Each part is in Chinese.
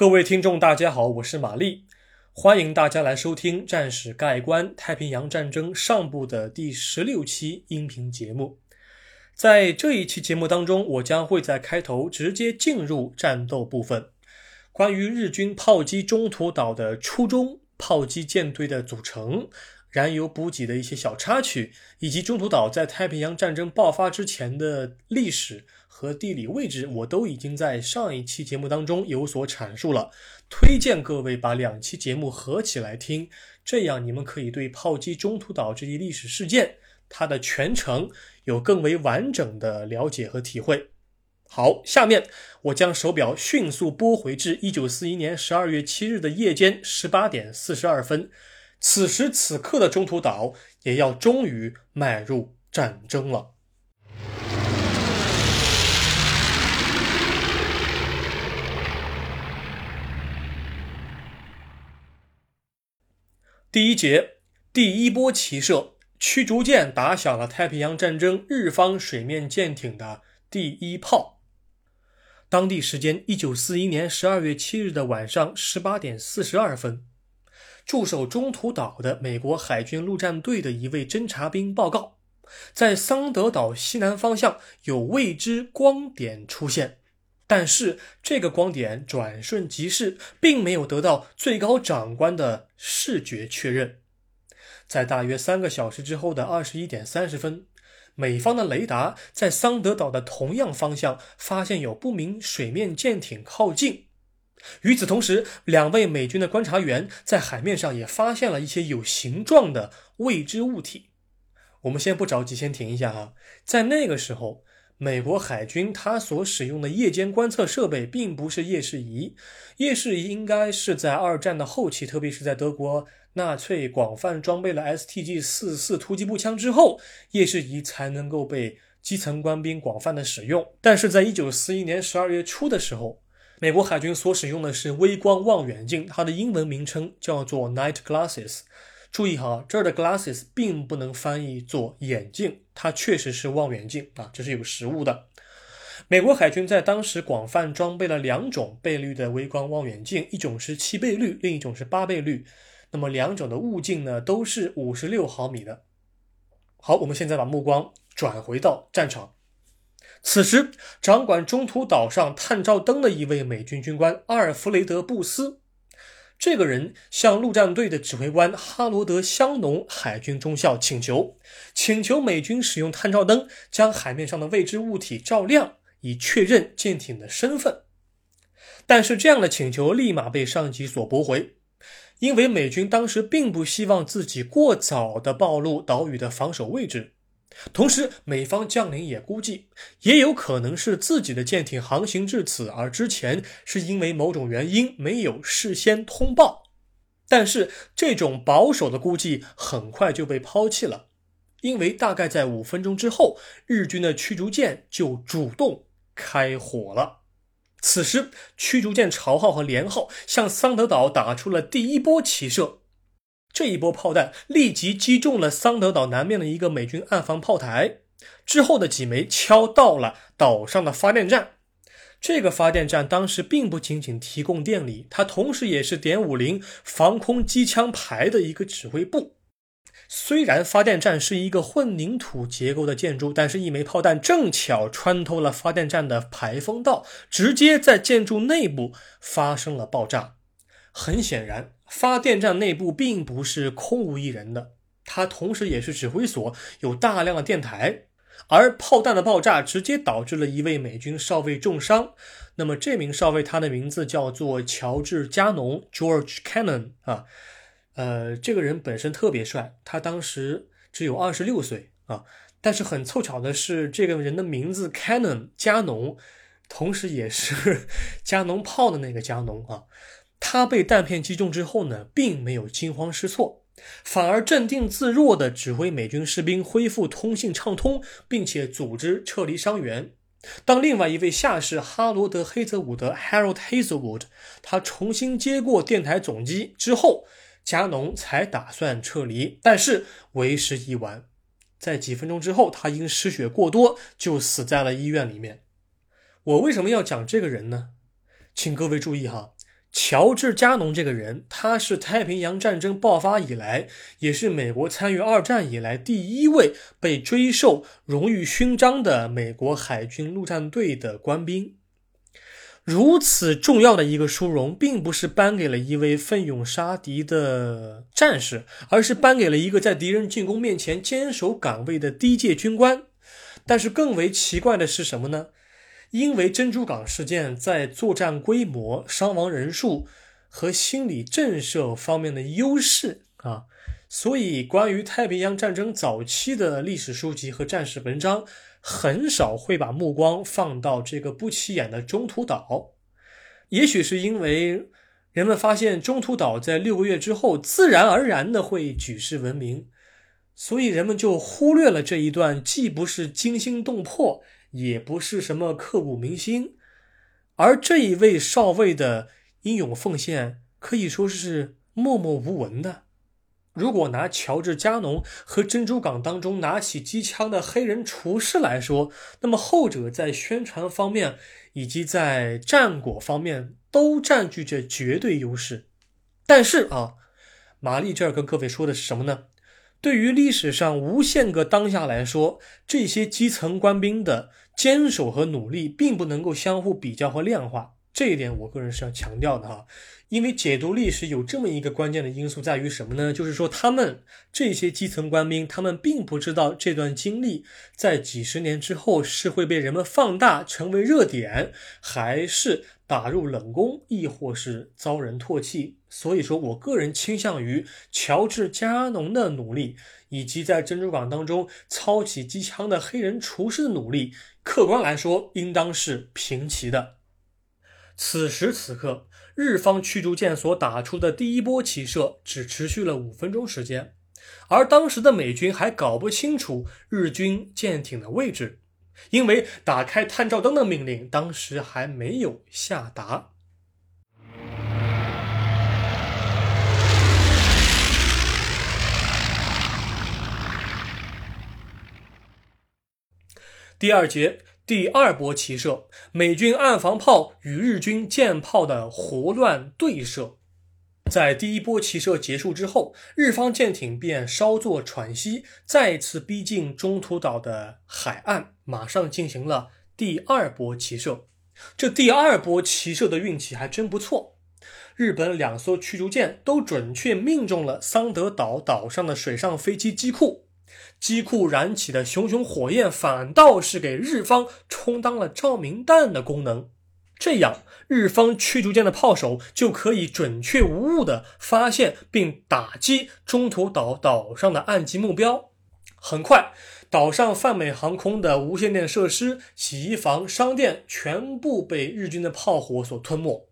各位听众，大家好，我是玛丽，欢迎大家来收听《战史概观：太平洋战争上部》的第十六期音频节目。在这一期节目当中，我将会在开头直接进入战斗部分，关于日军炮击中途岛的初衷、炮击舰队的组成。燃油补给的一些小插曲，以及中途岛在太平洋战争爆发之前的历史和地理位置，我都已经在上一期节目当中有所阐述了。推荐各位把两期节目合起来听，这样你们可以对炮击中途岛这一历史事件它的全程有更为完整的了解和体会。好，下面我将手表迅速拨回至一九四一年十二月七日的夜间十八点四十二分。此时此刻的中途岛也要终于迈入战争了。第一节，第一波齐射，驱逐舰打响了太平洋战争日方水面舰艇的第一炮。当地时间一九四一年十二月七日的晚上十八点四十二分。驻守中途岛的美国海军陆战队的一位侦察兵报告，在桑德岛西南方向有未知光点出现，但是这个光点转瞬即逝，并没有得到最高长官的视觉确认。在大约三个小时之后的二十一点三十分，美方的雷达在桑德岛的同样方向发现有不明水面舰艇靠近。与此同时，两位美军的观察员在海面上也发现了一些有形状的未知物体。我们先不着急，先停一下哈。在那个时候，美国海军它所使用的夜间观测设备并不是夜视仪，夜视仪应该是在二战的后期，特别是在德国纳粹广泛装备了 STG 四四突击步枪之后，夜视仪才能够被基层官兵广泛的使用。但是在一九四一年十二月初的时候，美国海军所使用的是微光望远镜，它的英文名称叫做 night glasses。注意哈，这儿的 glasses 并不能翻译作眼镜，它确实是望远镜啊，这是有实物的。美国海军在当时广泛装备了两种倍率的微光望远镜，一种是七倍率，另一种是八倍率。那么两种的物镜呢，都是五十六毫米的。好，我们现在把目光转回到战场。此时，掌管中途岛上探照灯的一位美军军官阿尔弗雷德·布斯，这个人向陆战队的指挥官哈罗德·香农海军中校请求，请求美军使用探照灯将海面上的未知物体照亮，以确认舰艇的身份。但是，这样的请求立马被上级所驳回，因为美军当时并不希望自己过早的暴露岛屿的防守位置。同时，美方将领也估计，也有可能是自己的舰艇航行至此，而之前是因为某种原因没有事先通报。但是，这种保守的估计很快就被抛弃了，因为大概在五分钟之后，日军的驱逐舰就主动开火了。此时，驱逐舰朝号和连号向桑德岛打出了第一波齐射。这一波炮弹立即击中了桑德岛南面的一个美军岸防炮台，之后的几枚敲到了岛上的发电站。这个发电站当时并不仅仅提供电力，它同时也是点五零防空机枪排的一个指挥部。虽然发电站是一个混凝土结构的建筑，但是一枚炮弹正巧穿透了发电站的排风道，直接在建筑内部发生了爆炸。很显然。发电站内部并不是空无一人的，它同时也是指挥所，有大量的电台。而炮弹的爆炸直接导致了一位美军少尉重伤。那么这名少尉他的名字叫做乔治·加农 （George Cannon） 啊，呃，这个人本身特别帅，他当时只有二十六岁啊。但是很凑巧的是，这个人的名字 Cannon 加农，同时也是 加农炮的那个加农啊。他被弹片击中之后呢，并没有惊慌失措，反而镇定自若地指挥美军士兵恢复通信畅通，并且组织撤离伤员。当另外一位下士哈罗德·黑泽伍德 （Harold Hazelwood） 他重新接过电台总机之后，加农才打算撤离，但是为时已晚。在几分钟之后，他因失血过多就死在了医院里面。我为什么要讲这个人呢？请各位注意哈。乔治·加农这个人，他是太平洋战争爆发以来，也是美国参与二战以来第一位被追授荣誉勋章的美国海军陆战队的官兵。如此重要的一个殊荣，并不是颁给了一位奋勇杀敌的战士，而是颁给了一个在敌人进攻面前坚守岗位的低阶军官。但是更为奇怪的是什么呢？因为珍珠港事件在作战规模、伤亡人数和心理震慑方面的优势啊，所以关于太平洋战争早期的历史书籍和战史文章，很少会把目光放到这个不起眼的中途岛。也许是因为人们发现中途岛在六个月之后自然而然的会举世闻名，所以人们就忽略了这一段既不是惊心动魄。也不是什么刻骨铭心，而这一位少尉的英勇奉献可以说是默默无闻的。如果拿乔治·加农和珍珠港当中拿起机枪的黑人厨师来说，那么后者在宣传方面以及在战果方面都占据着绝对优势。但是啊，玛丽这儿跟各位说的是什么呢？对于历史上无限个当下来说，这些基层官兵的坚守和努力，并不能够相互比较和量化。这一点，我个人是要强调的哈。因为解读历史有这么一个关键的因素在于什么呢？就是说，他们这些基层官兵，他们并不知道这段经历在几十年之后是会被人们放大成为热点，还是打入冷宫，亦或是遭人唾弃。所以说我个人倾向于乔治·加农的努力，以及在珍珠港当中操起机枪的黑人厨师的努力，客观来说，应当是平齐的。此时此刻。日方驱逐舰所打出的第一波齐射只持续了五分钟时间，而当时的美军还搞不清楚日军舰艇的位置，因为打开探照灯的命令当时还没有下达。第二节。第二波齐射，美军岸防炮与日军舰炮的胡乱对射。在第一波齐射结束之后，日方舰艇便稍作喘息，再次逼近中途岛的海岸，马上进行了第二波齐射。这第二波齐射的运气还真不错，日本两艘驱逐舰都准确命中了桑德岛岛上的水上飞机机库。机库燃起的熊熊火焰，反倒是给日方充当了照明弹的功能。这样，日方驱逐舰的炮手就可以准确无误地发现并打击中途岛岛上的岸基目标。很快，岛上泛美航空的无线电设施、洗衣房、商店全部被日军的炮火所吞没。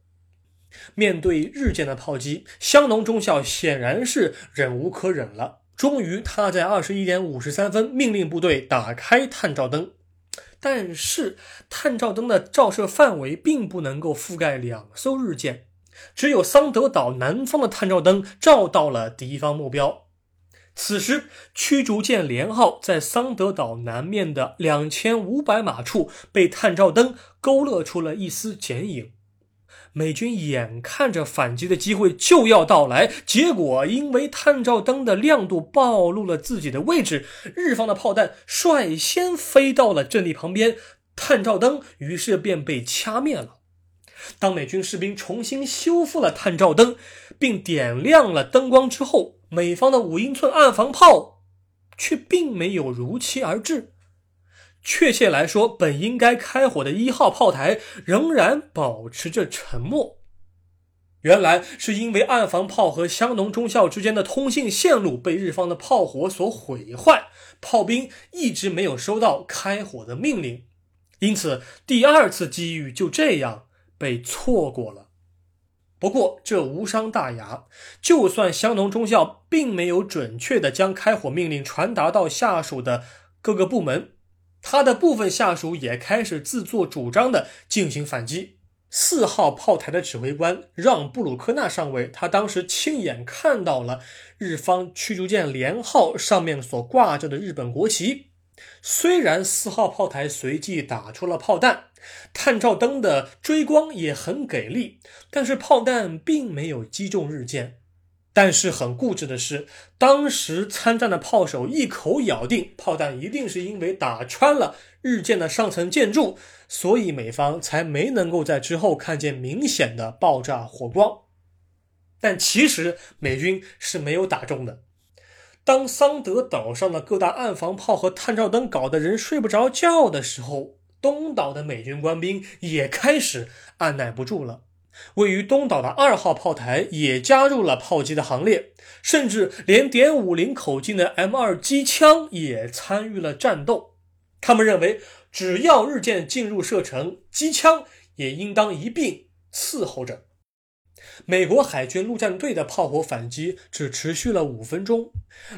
面对日舰的炮击，香农中校显然是忍无可忍了。终于，他在二十一点五十三分命令部队打开探照灯，但是探照灯的照射范围并不能够覆盖两艘日舰，只有桑德岛南方的探照灯照到了敌方目标。此时，驱逐舰连号在桑德岛南面的两千五百码处被探照灯勾勒出了一丝剪影。美军眼看着反击的机会就要到来，结果因为探照灯的亮度暴露了自己的位置，日方的炮弹率先飞到了阵地旁边，探照灯于是便被掐灭了。当美军士兵重新修复了探照灯，并点亮了灯光之后，美方的五英寸暗防炮却并没有如期而至。确切来说，本应该开火的一号炮台仍然保持着沉默。原来是因为岸防炮和香农中校之间的通信线路被日方的炮火所毁坏，炮兵一直没有收到开火的命令，因此第二次机遇就这样被错过了。不过这无伤大雅，就算香农中校并没有准确的将开火命令传达到下属的各个部门。他的部分下属也开始自作主张地进行反击。四号炮台的指挥官让·布鲁克纳上尉，他当时亲眼看到了日方驱逐舰连号上面所挂着的日本国旗。虽然四号炮台随即打出了炮弹，探照灯的追光也很给力，但是炮弹并没有击中日舰。但是很固执的是，当时参战的炮手一口咬定炮弹一定是因为打穿了日舰的上层建筑，所以美方才没能够在之后看见明显的爆炸火光。但其实美军是没有打中的。当桑德岛上的各大岸防炮和探照灯搞得人睡不着觉的时候，东岛的美军官兵也开始按耐不住了。位于东岛的二号炮台也加入了炮击的行列，甚至连点五零口径的 M 二机枪也参与了战斗。他们认为，只要日舰进入射程，机枪也应当一并伺候着。美国海军陆战队的炮火反击只持续了五分钟，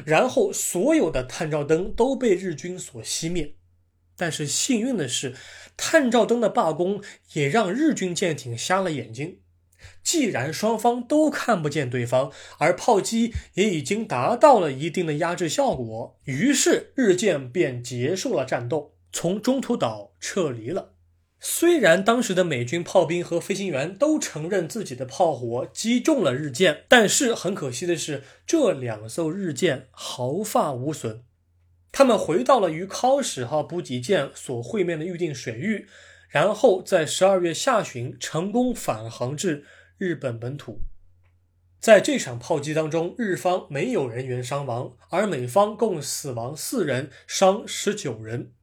然后所有的探照灯都被日军所熄灭。但是幸运的是，探照灯的罢工也让日军舰艇瞎了眼睛。既然双方都看不见对方，而炮击也已经达到了一定的压制效果，于是日舰便结束了战斗，从中途岛撤离了。虽然当时的美军炮兵和飞行员都承认自己的炮火击中了日舰，但是很可惜的是，这两艘日舰毫发无损。他们回到了与考史号补给舰所会面的预定水域，然后在十二月下旬成功返航至日本本土。在这场炮击当中，日方没有人员伤亡，而美方共死亡四人，伤十九人。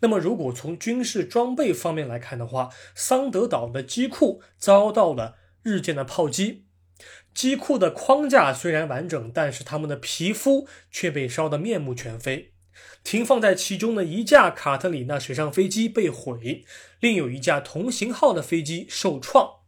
那么，如果从军事装备方面来看的话，桑德岛的机库遭到了日舰的炮击。机库的框架虽然完整，但是他们的皮肤却被烧得面目全非。停放在其中的一架卡特里娜水上飞机被毁，另有一架同型号的飞机受创。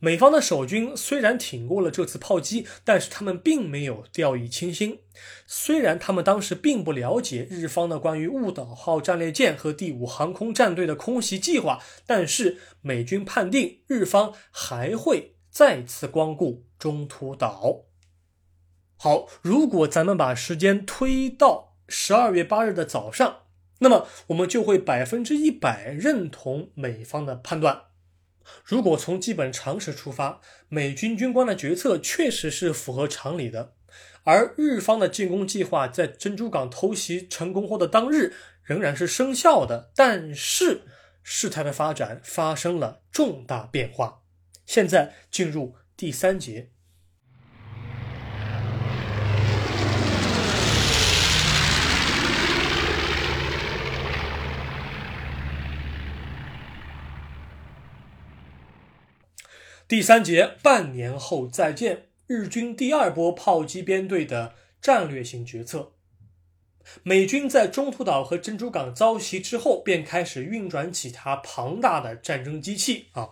美方的守军虽然挺过了这次炮击，但是他们并没有掉以轻心。虽然他们当时并不了解日方的关于雾岛号战列舰和第五航空战队的空袭计划，但是美军判定日方还会再次光顾中途岛。好，如果咱们把时间推到。十二月八日的早上，那么我们就会百分之一百认同美方的判断。如果从基本常识出发，美军军官的决策确实是符合常理的。而日方的进攻计划在珍珠港偷袭成功后的当日仍然是生效的。但是事态的发展发生了重大变化。现在进入第三节。第三节，半年后再见。日军第二波炮击编队的战略性决策。美军在中途岛和珍珠港遭袭之后，便开始运转起它庞大的战争机器啊。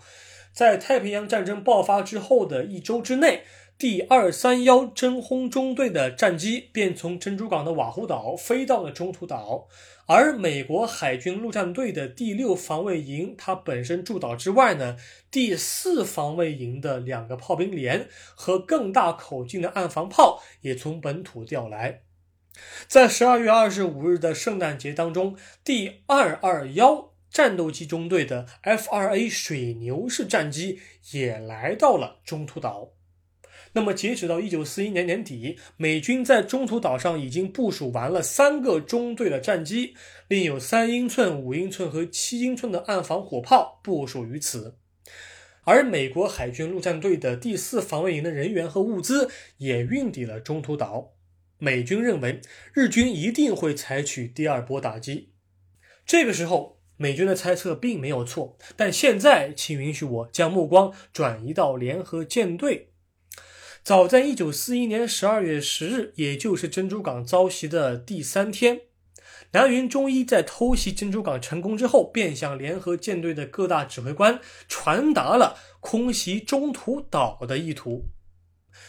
在太平洋战争爆发之后的一周之内，第二三幺真轰中队的战机便从珍珠港的瓦胡岛飞到了中途岛。而美国海军陆战队的第六防卫营，它本身驻岛之外呢，第四防卫营的两个炮兵连和更大口径的岸防炮也从本土调来。在十二月二十五日的圣诞节当中，第二二幺战斗机中队的 F 二 A 水牛式战机也来到了中途岛。那么，截止到一九四一年年底，美军在中途岛上已经部署完了三个中队的战机，另有三英寸、五英寸和七英寸的岸防火炮部署于此。而美国海军陆战队的第四防卫营的人员和物资也运抵了中途岛。美军认为日军一定会采取第二波打击。这个时候，美军的猜测并没有错。但现在，请允许我将目光转移到联合舰队。早在一九四一年十二月十日，也就是珍珠港遭袭的第三天，南云忠一在偷袭珍珠港成功之后，便向联合舰队的各大指挥官传达了空袭中途岛的意图。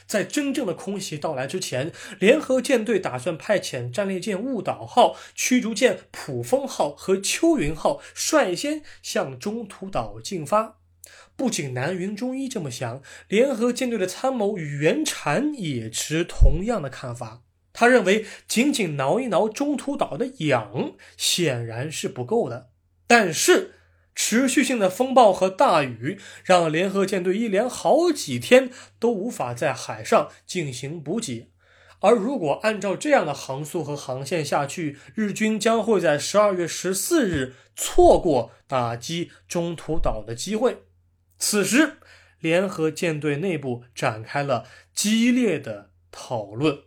在真正的空袭到来之前，联合舰队打算派遣战列舰雾岛号、驱逐舰普风号和秋云号率先向中途岛进发。不仅南云中一这么想，联合舰队的参谋袁禅也持同样的看法。他认为，仅仅挠一挠中途岛的痒显然是不够的。但是，持续性的风暴和大雨让联合舰队一连好几天都无法在海上进行补给。而如果按照这样的航速和航线下去，日军将会在十二月十四日错过打击中途岛的机会。此时，联合舰队内部展开了激烈的讨论。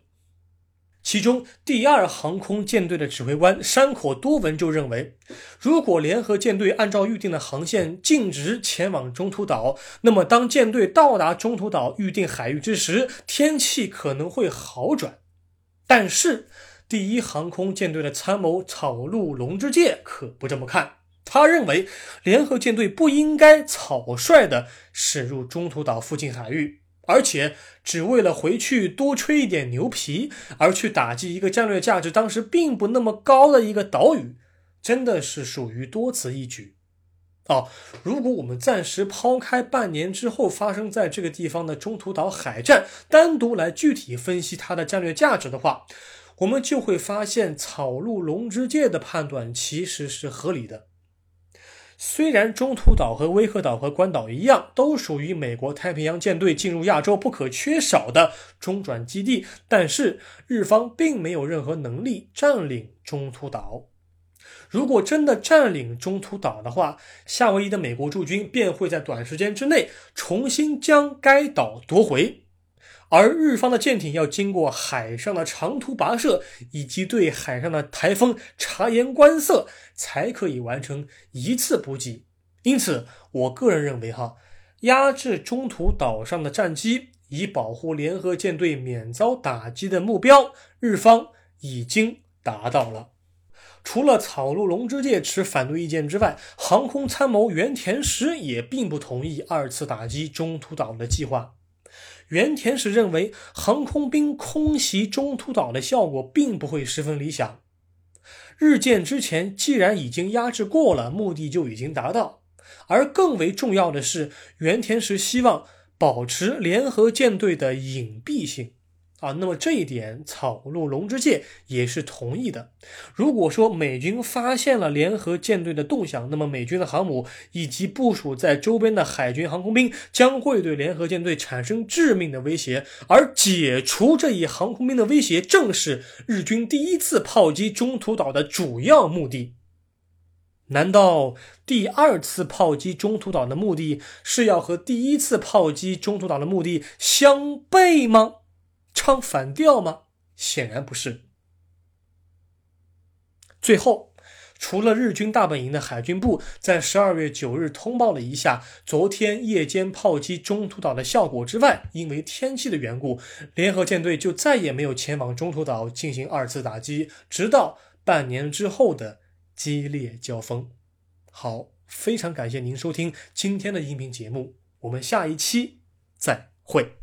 其中，第二航空舰队的指挥官山口多文就认为，如果联合舰队按照预定的航线径直前往中途岛，那么当舰队到达中途岛预定海域之时，天气可能会好转。但是，第一航空舰队的参谋草鹿龙之介可不这么看，他认为联合舰队不应该草率地驶入中途岛附近海域。而且只为了回去多吹一点牛皮，而去打击一个战略价值当时并不那么高的一个岛屿，真的是属于多此一举。哦，如果我们暂时抛开半年之后发生在这个地方的中途岛海战，单独来具体分析它的战略价值的话，我们就会发现草鹿龙之介的判断其实是合理的。虽然中途岛和威克岛和关岛一样，都属于美国太平洋舰队进入亚洲不可缺少的中转基地，但是日方并没有任何能力占领中途岛。如果真的占领中途岛的话，夏威夷的美国驻军便会在短时间之内重新将该岛夺回。而日方的舰艇要经过海上的长途跋涉，以及对海上的台风察言观色，才可以完成一次补给。因此，我个人认为，哈，压制中途岛上的战机，以保护联合舰队免遭打击的目标，日方已经达到了。除了草鹿龙之介持反对意见之外，航空参谋原田实也并不同意二次打击中途岛的计划。原田实认为，航空兵空袭中途岛的效果并不会十分理想。日舰之前既然已经压制过了，目的就已经达到。而更为重要的是，原田实希望保持联合舰队的隐蔽性。啊，那么这一点草鹿龙之介也是同意的。如果说美军发现了联合舰队的动向，那么美军的航母以及部署在周边的海军航空兵将会对联合舰队产生致命的威胁。而解除这一航空兵的威胁，正是日军第一次炮击中途岛的主要目的。难道第二次炮击中途岛的目的是要和第一次炮击中途岛的目的相悖吗？唱反调吗？显然不是。最后，除了日军大本营的海军部在十二月九日通报了一下昨天夜间炮击中途岛的效果之外，因为天气的缘故，联合舰队就再也没有前往中途岛进行二次打击，直到半年之后的激烈交锋。好，非常感谢您收听今天的音频节目，我们下一期再会。